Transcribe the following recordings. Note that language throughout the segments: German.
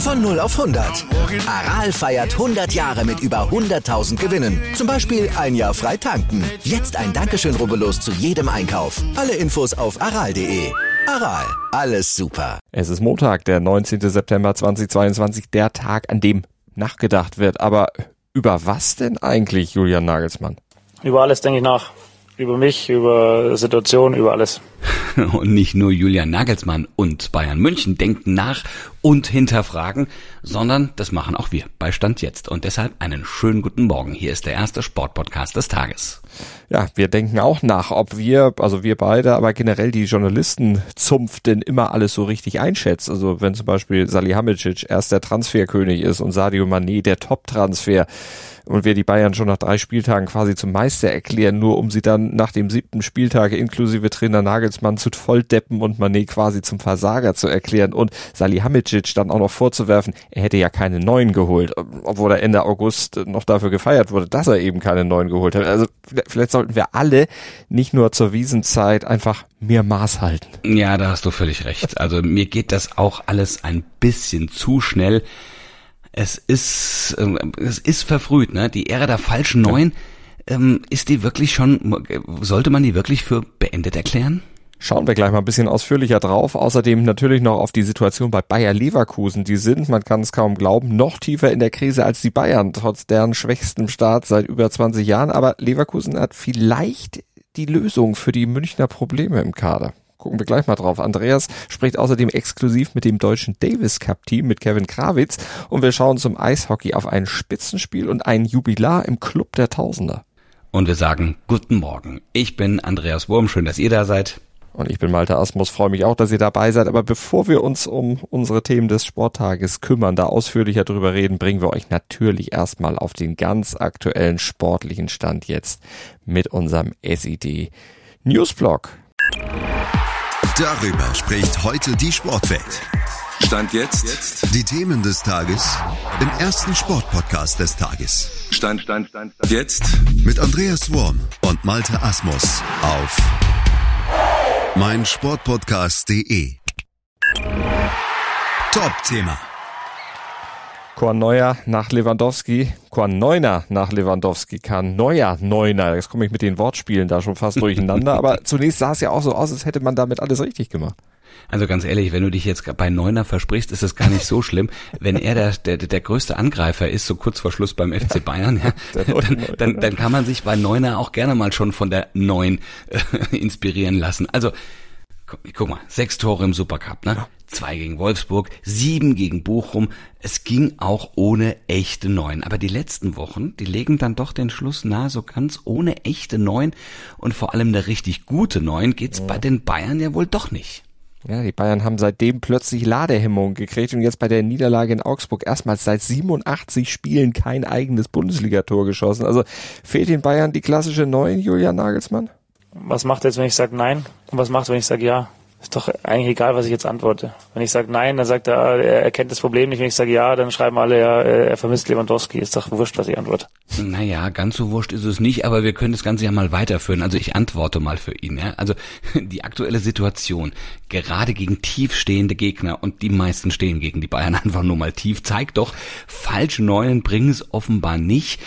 Von 0 auf 100. Aral feiert 100 Jahre mit über 100.000 Gewinnen. Zum Beispiel ein Jahr frei tanken. Jetzt ein Dankeschön, rubbellos zu jedem Einkauf. Alle Infos auf aral.de. Aral, alles super. Es ist Montag, der 19. September 2022, der Tag, an dem nachgedacht wird. Aber über was denn eigentlich, Julian Nagelsmann? Über alles denke ich nach über mich, über Situationen, über alles. Und nicht nur Julian Nagelsmann und Bayern München denken nach und hinterfragen, sondern das machen auch wir bei Stand jetzt. Und deshalb einen schönen guten Morgen. Hier ist der erste Sportpodcast des Tages. Ja, wir denken auch nach, ob wir, also wir beide, aber generell die Journalistenzunft denn immer alles so richtig einschätzt. Also wenn zum Beispiel Salihamidzic erst der Transferkönig ist und Sadio Mané der Top-Transfer und wir die Bayern schon nach drei Spieltagen quasi zum Meister erklären, nur um sie dann nach dem siebten Spieltag inklusive Trainer Nagelsmann zu Volldeppen und Mané quasi zum Versager zu erklären und Salihamidzic dann auch noch vorzuwerfen, er hätte ja keine neuen geholt, obwohl er Ende August noch dafür gefeiert wurde, dass er eben keine neuen geholt hat. Also vielleicht sollten wir alle nicht nur zur Wiesenzeit einfach mehr Maß halten. Ja, da hast du völlig recht. Also mir geht das auch alles ein bisschen zu schnell es ist, ähm, es ist verfrüht, ne? Die Ära der falschen Neuen, ähm, ist die wirklich schon, sollte man die wirklich für beendet erklären? Schauen wir gleich mal ein bisschen ausführlicher drauf. Außerdem natürlich noch auf die Situation bei Bayer Leverkusen. Die sind, man kann es kaum glauben, noch tiefer in der Krise als die Bayern, trotz deren schwächstem Start seit über 20 Jahren. Aber Leverkusen hat vielleicht die Lösung für die Münchner Probleme im Kader. Gucken wir gleich mal drauf. Andreas spricht außerdem exklusiv mit dem deutschen Davis Cup Team mit Kevin Krawitz und wir schauen zum Eishockey auf ein Spitzenspiel und ein Jubilar im Club der Tausender. Und wir sagen guten Morgen. Ich bin Andreas Wurm, schön, dass ihr da seid. Und ich bin Malte Asmus, freue mich auch, dass ihr dabei seid. Aber bevor wir uns um unsere Themen des Sporttages kümmern, da ausführlicher drüber reden, bringen wir euch natürlich erstmal auf den ganz aktuellen sportlichen Stand jetzt mit unserem SID Newsblog. Darüber spricht heute die Sportwelt. Stand jetzt. Die Themen des Tages im ersten Sportpodcast des Tages. Stand, Stand, Stand, Stand. Jetzt. Mit Andreas Worm und Malte Asmus auf meinsportpodcast.de. Top-Thema. Korneuer nach Lewandowski, Korneuner nach Lewandowski, Korneuer Neuner. Jetzt komme ich mit den Wortspielen da schon fast durcheinander, aber zunächst sah es ja auch so aus, als hätte man damit alles richtig gemacht. Also ganz ehrlich, wenn du dich jetzt bei Neuner versprichst, ist es gar nicht so schlimm. Wenn er der, der, der größte Angreifer ist, so kurz vor Schluss beim FC Bayern, ja, dann, dann, dann kann man sich bei Neuner auch gerne mal schon von der Neun äh, inspirieren lassen. Also guck mal, sechs Tore im Supercup, ne? Zwei gegen Wolfsburg, sieben gegen Bochum. Es ging auch ohne echte Neun. Aber die letzten Wochen, die legen dann doch den Schluss nahe, so ganz ohne echte Neun und vor allem eine richtig gute Neun geht's ja. bei den Bayern ja wohl doch nicht. Ja, die Bayern haben seitdem plötzlich Ladehemmungen gekriegt und jetzt bei der Niederlage in Augsburg erstmals seit 87 Spielen kein eigenes Bundesligator geschossen. Also fehlt den Bayern die klassische Neun, Julian Nagelsmann? Was macht er jetzt, wenn ich sage nein? Und was macht er, wenn ich sage ja? Ist doch eigentlich egal, was ich jetzt antworte. Wenn ich sage nein, dann sagt er, er erkennt das Problem nicht. Wenn ich sage ja, dann schreiben alle, ja, er vermisst Lewandowski. Ist doch wurscht, was ich antworte. Naja, ganz so wurscht ist es nicht, aber wir können das Ganze ja mal weiterführen. Also ich antworte mal für ihn. Ja? Also die aktuelle Situation, gerade gegen tiefstehende Gegner und die meisten stehen gegen die Bayern einfach nur mal tief, zeigt doch, falsche Neuen bringen es offenbar nicht.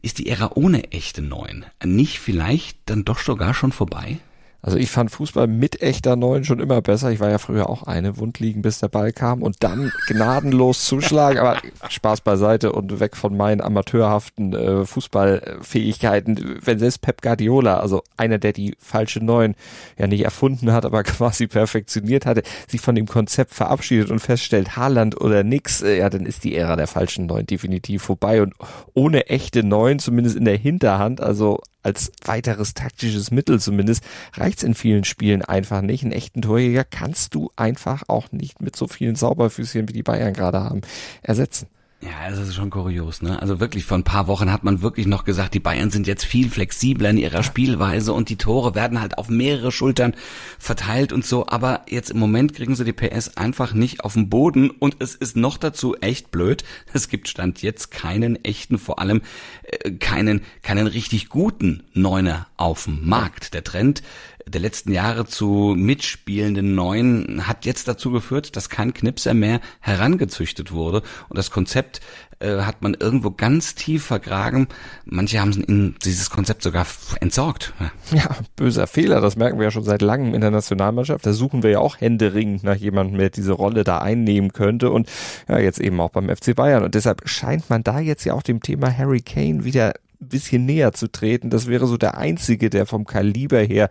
Ist die Ära ohne echte Neuen nicht vielleicht dann doch sogar schon vorbei? Also ich fand Fußball mit echter Neun schon immer besser. Ich war ja früher auch eine Wund liegen, bis der Ball kam und dann gnadenlos zuschlagen. Aber Spaß beiseite und weg von meinen amateurhaften äh, Fußballfähigkeiten. Wenn selbst Pep Guardiola, also einer, der die falsche Neun ja nicht erfunden hat, aber quasi perfektioniert hatte, sich von dem Konzept verabschiedet und feststellt, Haaland oder nix, äh, ja, dann ist die Ära der falschen Neun definitiv vorbei. Und ohne echte Neun, zumindest in der Hinterhand, also als weiteres taktisches Mittel zumindest, reicht's in vielen Spielen einfach nicht. Einen echten Torjäger kannst du einfach auch nicht mit so vielen Sauberfüßchen, wie die Bayern gerade haben, ersetzen. Ja, das ist schon kurios, ne? Also wirklich, vor ein paar Wochen hat man wirklich noch gesagt, die Bayern sind jetzt viel flexibler in ihrer Spielweise und die Tore werden halt auf mehrere Schultern verteilt und so. Aber jetzt im Moment kriegen sie die PS einfach nicht auf den Boden und es ist noch dazu echt blöd. Es gibt Stand jetzt keinen echten, vor allem äh, keinen, keinen richtig guten Neuner auf dem Markt. Der Trend der letzten Jahre zu mitspielenden Neuen hat jetzt dazu geführt, dass kein Knipser mehr herangezüchtet wurde und das Konzept äh, hat man irgendwo ganz tief vergraben. Manche haben dieses Konzept sogar entsorgt. Ja. ja, böser Fehler, das merken wir ja schon seit langem in der Nationalmannschaft. Da suchen wir ja auch händeringend nach jemandem, der diese Rolle da einnehmen könnte und ja, jetzt eben auch beim FC Bayern. Und deshalb scheint man da jetzt ja auch dem Thema Harry Kane wieder bisschen näher zu treten. Das wäre so der einzige, der vom Kaliber her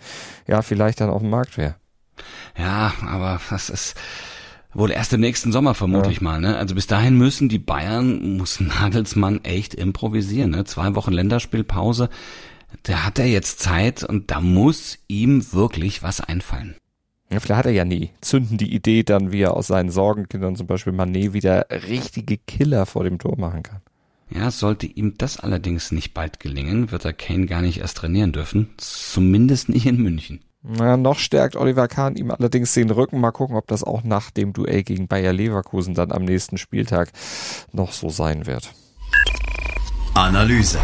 ja vielleicht dann auf dem Markt wäre. Ja, aber das ist wohl erst im nächsten Sommer vermutlich ja. mal. Ne? Also bis dahin müssen die Bayern, muss Nagelsmann echt improvisieren. Ne? Zwei Wochen Länderspielpause, da hat er jetzt Zeit und da muss ihm wirklich was einfallen. Ja, vielleicht hat er ja nie. Zünden die Idee dann, wie er aus seinen Sorgenkindern zum Beispiel Manet wieder richtige Killer vor dem Tor machen kann. Ja, sollte ihm das allerdings nicht bald gelingen, wird er Kane gar nicht erst trainieren dürfen. Zumindest nicht in München. Na, noch stärkt Oliver Kahn ihm allerdings den Rücken. Mal gucken, ob das auch nach dem Duell gegen Bayer Leverkusen dann am nächsten Spieltag noch so sein wird. Analyse.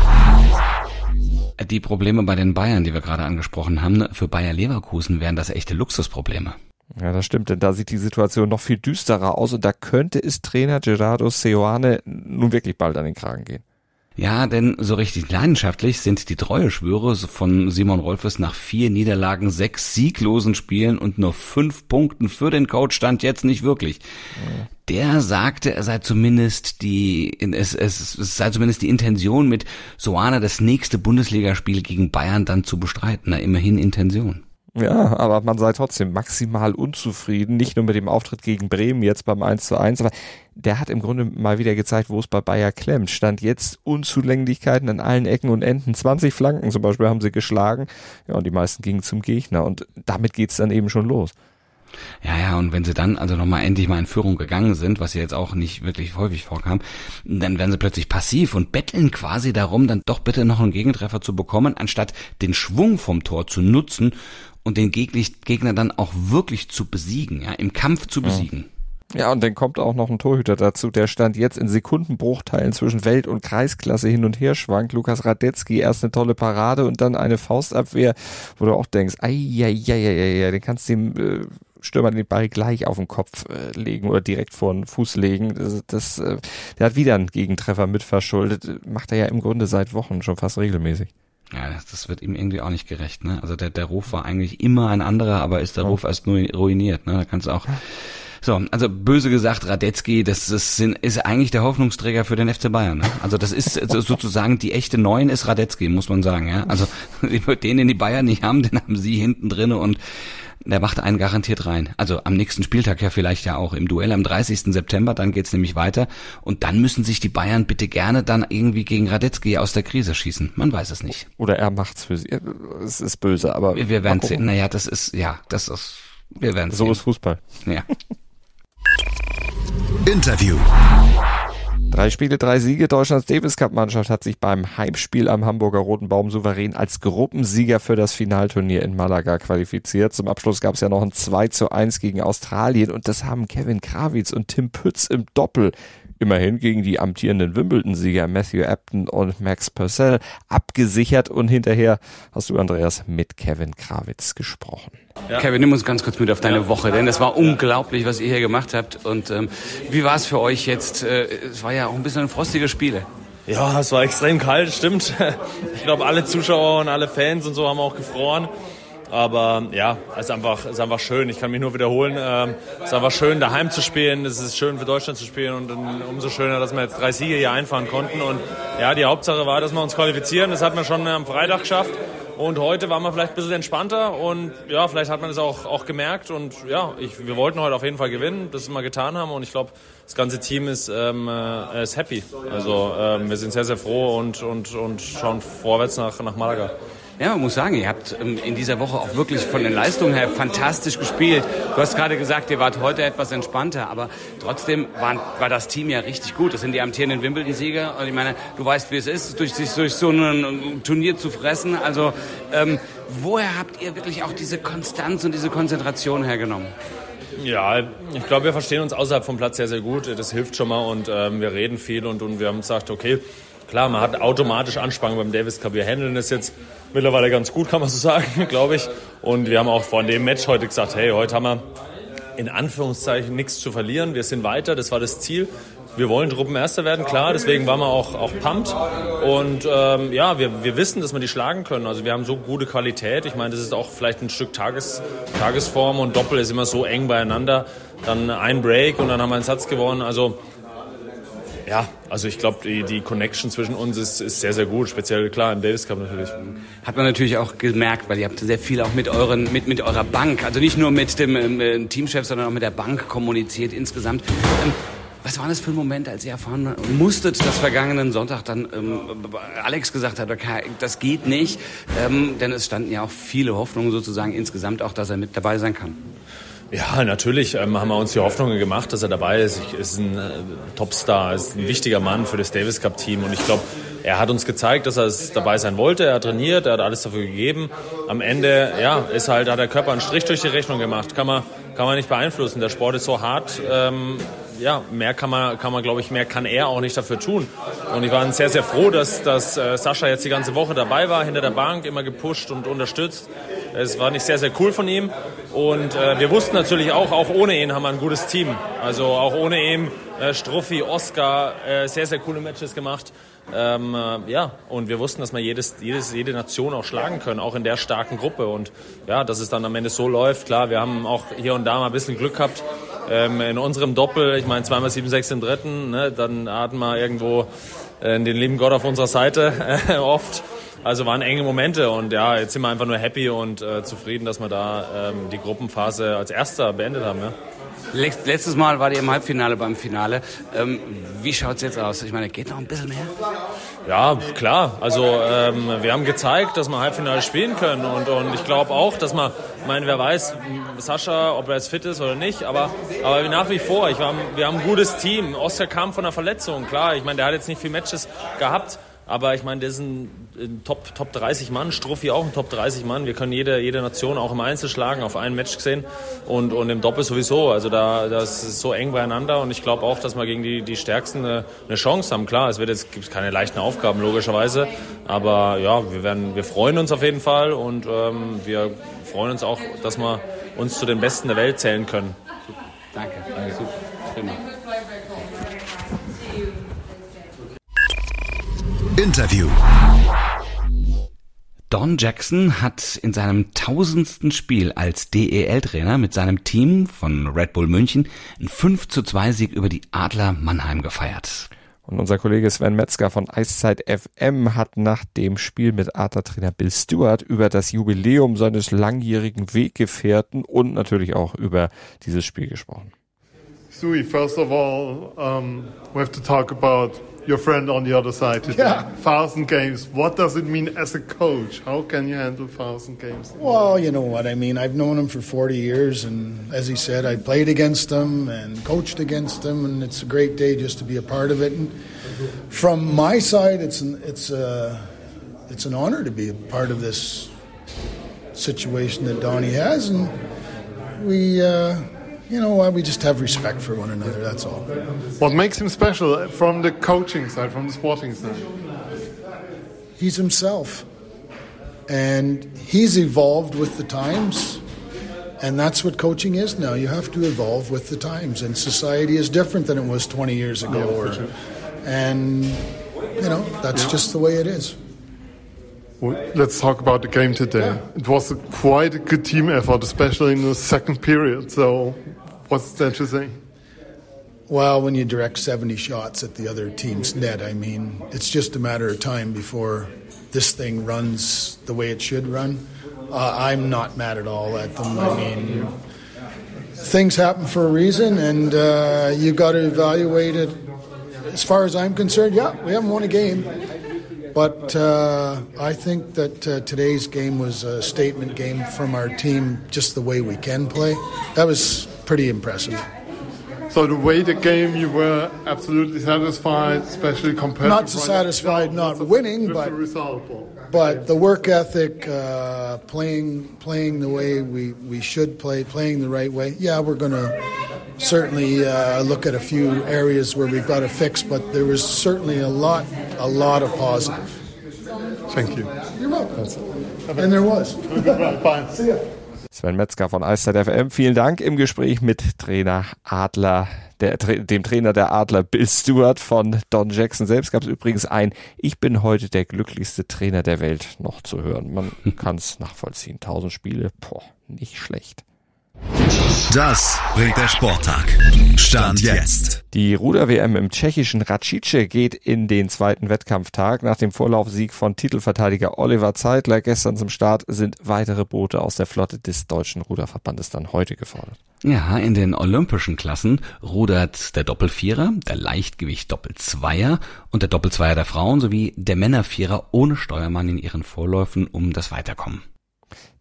Die Probleme bei den Bayern, die wir gerade angesprochen haben, für Bayer Leverkusen wären das echte Luxusprobleme. Ja, das stimmt, denn da sieht die Situation noch viel düsterer aus und da könnte es Trainer Gerardo Seoane nun wirklich bald an den Kragen gehen. Ja, denn so richtig leidenschaftlich sind die Treueschwüre von Simon Rolfes nach vier Niederlagen, sechs sieglosen Spielen und nur fünf Punkten für den Coach stand jetzt nicht wirklich. Der sagte, er sei zumindest die, es, es, es sei zumindest die Intention mit Soana das nächste Bundesligaspiel gegen Bayern dann zu bestreiten. Na, immerhin Intention. Ja, aber man sei trotzdem maximal unzufrieden, nicht nur mit dem Auftritt gegen Bremen jetzt beim 1 zu 1, aber der hat im Grunde mal wieder gezeigt, wo es bei Bayer klemmt. Stand jetzt Unzulänglichkeiten an allen Ecken und Enden. 20 Flanken zum Beispiel haben sie geschlagen. Ja, und die meisten gingen zum Gegner. Und damit geht's dann eben schon los. Ja, ja, und wenn sie dann also nochmal endlich mal in Führung gegangen sind, was ja jetzt auch nicht wirklich häufig vorkam, dann werden sie plötzlich passiv und betteln quasi darum, dann doch bitte noch einen Gegentreffer zu bekommen, anstatt den Schwung vom Tor zu nutzen und den Gegner dann auch wirklich zu besiegen, ja, im Kampf zu besiegen. Ja, und dann kommt auch noch ein Torhüter dazu, der stand jetzt in Sekundenbruchteilen zwischen Welt- und Kreisklasse hin und her schwankt. Lukas Radetzky, erst eine tolle Parade und dann eine Faustabwehr, wo du auch denkst, ei, ja, ja, ja, ja, den kannst du dem äh, Stürmer den Ball gleich auf den Kopf äh, legen oder direkt vor den Fuß legen. Das, das, äh, der hat wieder einen Gegentreffer mit verschuldet. Macht er ja im Grunde seit Wochen schon fast regelmäßig. Ja, das wird ihm irgendwie auch nicht gerecht, ne? Also der, der Ruf war eigentlich immer ein anderer, aber ist der Ruf erst nur ruiniert, ne? Da kannst du auch. So, also böse gesagt, Radetzky, das ist, ist eigentlich der Hoffnungsträger für den FC Bayern. Ne? Also das ist sozusagen die echte Neun ist Radetzky, muss man sagen. Ja? Also den, den die Bayern nicht haben, den haben sie hinten drinne und der macht einen garantiert rein. Also am nächsten Spieltag ja vielleicht ja auch im Duell am 30. September, dann geht's nämlich weiter. Und dann müssen sich die Bayern bitte gerne dann irgendwie gegen Radetzky aus der Krise schießen. Man weiß es nicht. Oder er macht's für sie. Es ist böse, aber. Wir, wir werden sehen. Naja, das ist, ja, das ist, wir werden so sehen. So ist Fußball. Ja. Interview. Drei Spiele, drei Siege. Deutschlands Davis Cup Mannschaft hat sich beim Heimspiel am Hamburger Roten Baum souverän als Gruppensieger für das Finalturnier in Malaga qualifiziert. Zum Abschluss gab es ja noch ein 2 zu 1 gegen Australien und das haben Kevin Krawitz und Tim Pütz im Doppel immerhin gegen die amtierenden Wimbledon-Sieger Matthew Apton und Max Purcell abgesichert und hinterher hast du, Andreas, mit Kevin Krawitz gesprochen. Ja. Kevin, nimm uns ganz kurz mit auf deine ja. Woche, denn es war unglaublich, was ihr hier gemacht habt. Und ähm, wie war es für euch jetzt? Äh, es war ja auch ein bisschen ein frostige Spiele. Ja, es war extrem kalt, stimmt. Ich glaube, alle Zuschauer und alle Fans und so haben auch gefroren. Aber ja, es ist einfach, ist einfach schön. Ich kann mich nur wiederholen. Ähm, es ist einfach schön, daheim zu spielen. Es ist schön für Deutschland zu spielen und umso schöner, dass wir jetzt drei Siege hier einfahren konnten. Und ja, die Hauptsache war, dass wir uns qualifizieren. Das hat man schon am Freitag geschafft. Und heute waren wir vielleicht ein bisschen entspannter und ja, vielleicht hat man es auch, auch gemerkt. Und ja, ich, wir wollten heute auf jeden Fall gewinnen, das wir getan haben. Und ich glaube, das ganze Team ist, ähm, äh, ist happy. Also ähm, wir sind sehr, sehr froh und, und, und schauen vorwärts nach, nach Malaga. Ja, man muss sagen, ihr habt ähm, in dieser Woche auch wirklich von den Leistungen her fantastisch gespielt. Du hast gerade gesagt, ihr wart heute etwas entspannter, aber trotzdem war, war das Team ja richtig gut. Das sind die amtierenden Wimbledon-Sieger. Und ich meine, du weißt, wie es ist, durch, sich durch so ein Turnier zu fressen. Also, ähm, woher habt ihr wirklich auch diese Konstanz und diese Konzentration hergenommen? Ja, ich glaube, wir verstehen uns außerhalb vom Platz sehr, sehr gut. Das hilft schon mal und ähm, wir reden viel und, und wir haben gesagt, okay, klar, man hat automatisch Anspannung beim Davis Cup. Wir handeln das jetzt mittlerweile ganz gut, kann man so sagen, glaube ich. Und wir haben auch vor dem Match heute gesagt, hey, heute haben wir in Anführungszeichen nichts zu verlieren. Wir sind weiter, das war das Ziel. Wir wollen Gruppenerster werden, klar, deswegen waren wir auch, auch pumped. Und ähm, ja, wir, wir wissen, dass wir die schlagen können. Also wir haben so gute Qualität. Ich meine, das ist auch vielleicht ein Stück Tages, Tagesform und Doppel ist immer so eng beieinander. Dann ein Break und dann haben wir einen Satz gewonnen. Also ja, also ich glaube, die, die Connection zwischen uns ist, ist sehr, sehr gut, speziell klar im Davis Cup natürlich. Hat man natürlich auch gemerkt, weil ihr habt sehr viel auch mit euren, mit, mit eurer Bank, also nicht nur mit dem ähm, Teamchef, sondern auch mit der Bank kommuniziert insgesamt. Ähm, was war das für ein Moment, als ihr erfahren musstet, dass vergangenen Sonntag dann ähm, Alex gesagt hat, okay, das geht nicht, ähm, denn es standen ja auch viele Hoffnungen sozusagen insgesamt auch, dass er mit dabei sein kann. Ja, natürlich ähm, haben wir uns die Hoffnungen gemacht, dass er dabei ist. Ich, ist ein äh, Topstar, ist ein wichtiger Mann für das Davis Cup Team und ich glaube, er hat uns gezeigt, dass er dabei sein wollte. Er hat trainiert, er hat alles dafür gegeben. Am Ende, ja, ist halt, hat der Körper einen Strich durch die Rechnung gemacht. Kann man, kann man nicht beeinflussen. Der Sport ist so hart. Ähm, ja, mehr kann man, kann man, glaube ich, mehr kann er auch nicht dafür tun. Und ich war sehr, sehr froh, dass, dass äh, Sascha jetzt die ganze Woche dabei war, hinter der Bank, immer gepusht und unterstützt. Es war nicht sehr, sehr cool von ihm. Und äh, wir wussten natürlich auch, auch ohne ihn haben wir ein gutes Team. Also auch ohne ihn, äh, Struffi, Oscar, äh, sehr, sehr coole Matches gemacht. Ähm, äh, ja, und wir wussten, dass wir jedes, jedes, jede Nation auch schlagen können, auch in der starken Gruppe. Und ja, dass es dann am Ende so läuft, klar, wir haben auch hier und da mal ein bisschen Glück gehabt. Ähm, in unserem Doppel, ich meine zweimal 7-6 im dritten, ne, dann hatten wir irgendwo äh, den lieben Gott auf unserer Seite äh, oft. Also waren enge Momente und ja, jetzt sind wir einfach nur happy und äh, zufrieden, dass wir da ähm, die Gruppenphase als erster beendet haben. Ja. Letztes Mal war die im Halbfinale beim Finale. Ähm, wie schaut's jetzt aus? Ich meine, geht noch ein bisschen mehr? Ja, klar. Also ähm, wir haben gezeigt, dass wir Halbfinale spielen können und, und ich glaube auch, dass man, ich meine, wer weiß, Sascha, ob er jetzt fit ist oder nicht, aber, aber nach wie vor, ich war, wir haben ein gutes Team. Oscar kam von einer Verletzung, klar. Ich meine, der hat jetzt nicht viel Matches gehabt, aber ich meine, der ist ein, ein, Top, Top 30 Mann, Struffi auch ein Top 30 Mann. Wir können jede, jede Nation auch im Einzel schlagen, auf ein Match gesehen und, und im Doppel sowieso. Also da das ist so eng beieinander und ich glaube auch, dass wir gegen die, die Stärksten eine, eine Chance haben. Klar, es wird jetzt gibt's keine leichten Aufgaben logischerweise, aber ja, wir werden, wir freuen uns auf jeden Fall und ähm, wir freuen uns auch, dass wir uns zu den Besten der Welt zählen können. Danke. Danke. Super. Prima. Interview. Don Jackson hat in seinem tausendsten Spiel als DEL-Trainer mit seinem Team von Red Bull München einen 5 zu 2 Sieg über die Adler Mannheim gefeiert. Und unser Kollege Sven Metzger von Eiszeit FM hat nach dem Spiel mit Adler-Trainer Bill Stewart über das Jubiläum seines langjährigen Weggefährten und natürlich auch über dieses Spiel gesprochen. Sui, first of all, um, we have to talk about your friend on the other side today. Yeah. Thousand games. What does it mean as a coach? How can you handle thousand games? Well, you know what I mean. I've known him for 40 years, and as he said, I played against him and coached against him, and it's a great day just to be a part of it. And from my side, it's an, it's a, it's an honor to be a part of this situation that Donnie has, and we. Uh, you know, why we just have respect for one another. That's all. What makes him special uh, from the coaching side, from the sporting side? He's himself, and he's evolved with the times. And that's what coaching is now. You have to evolve with the times, and society is different than it was 20 years ago. Yeah, or, sure. And you know, that's yeah. just the way it is. Well, let's talk about the game today. Yeah. It was a, quite a good team effort, especially in the second period. So, what's that to say? Well, when you direct 70 shots at the other team's net, I mean, it's just a matter of time before this thing runs the way it should run. Uh, I'm not mad at all at them. I mean, things happen for a reason, and uh, you've got to evaluate it. As far as I'm concerned, yeah, we haven't won a game But uh, I think that uh, today's game was a statement game from our team, just the way we can play. That was pretty impressive. So the way the game, you were absolutely satisfied, especially compared. Not to satisfied, not winning, but but the work ethic, uh, playing playing the way we, we should play, playing the right way. Yeah, we're going to certainly uh, look at a few areas where we've got to fix, but there was certainly a lot a lot of positive. Thank you. You're welcome. And there was. Bye. See ya. Sven Metzger von Eiszeit FM, vielen Dank im Gespräch mit Trainer Adler, der, dem Trainer der Adler Bill Stewart von Don Jackson selbst gab es übrigens ein Ich bin heute der glücklichste Trainer der Welt noch zu hören. Man kann es nachvollziehen. Tausend Spiele, boah, nicht schlecht. Das bringt der Sporttag. Stand jetzt. Die Ruder-WM im tschechischen Racice geht in den zweiten Wettkampftag. Nach dem Vorlaufsieg von Titelverteidiger Oliver Zeitler gestern zum Start sind weitere Boote aus der Flotte des deutschen Ruderverbandes dann heute gefordert. Ja, in den olympischen Klassen rudert der Doppelvierer, der Leichtgewicht Doppelzweier und der Doppelzweier der Frauen sowie der Männervierer ohne Steuermann in ihren Vorläufen um das Weiterkommen.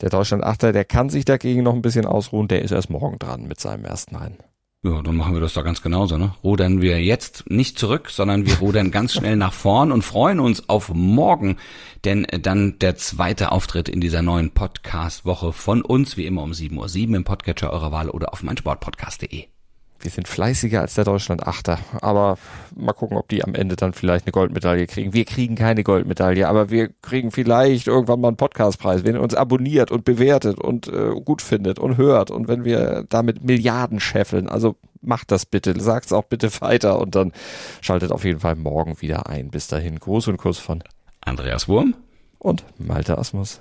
Der Deutschland-Achter, der kann sich dagegen noch ein bisschen ausruhen. Der ist erst morgen dran mit seinem ersten Rennen. Ja, dann machen wir das doch ganz genauso, ne? Rudern wir jetzt nicht zurück, sondern wir rudern ganz schnell nach vorn und freuen uns auf morgen, denn dann der zweite Auftritt in dieser neuen Podcast-Woche von uns, wie immer um 7.07 Uhr im Podcatcher eurer Wahl oder auf meinsportpodcast.de. Wir sind fleißiger als der Deutschland-Achter, aber mal gucken, ob die am Ende dann vielleicht eine Goldmedaille kriegen. Wir kriegen keine Goldmedaille, aber wir kriegen vielleicht irgendwann mal einen Podcastpreis, wenn ihr uns abonniert und bewertet und äh, gut findet und hört und wenn wir damit Milliarden scheffeln. Also macht das bitte, sagt's auch bitte weiter und dann schaltet auf jeden Fall morgen wieder ein. Bis dahin, Gruß und Kuss von Andreas Wurm und Malte Asmus.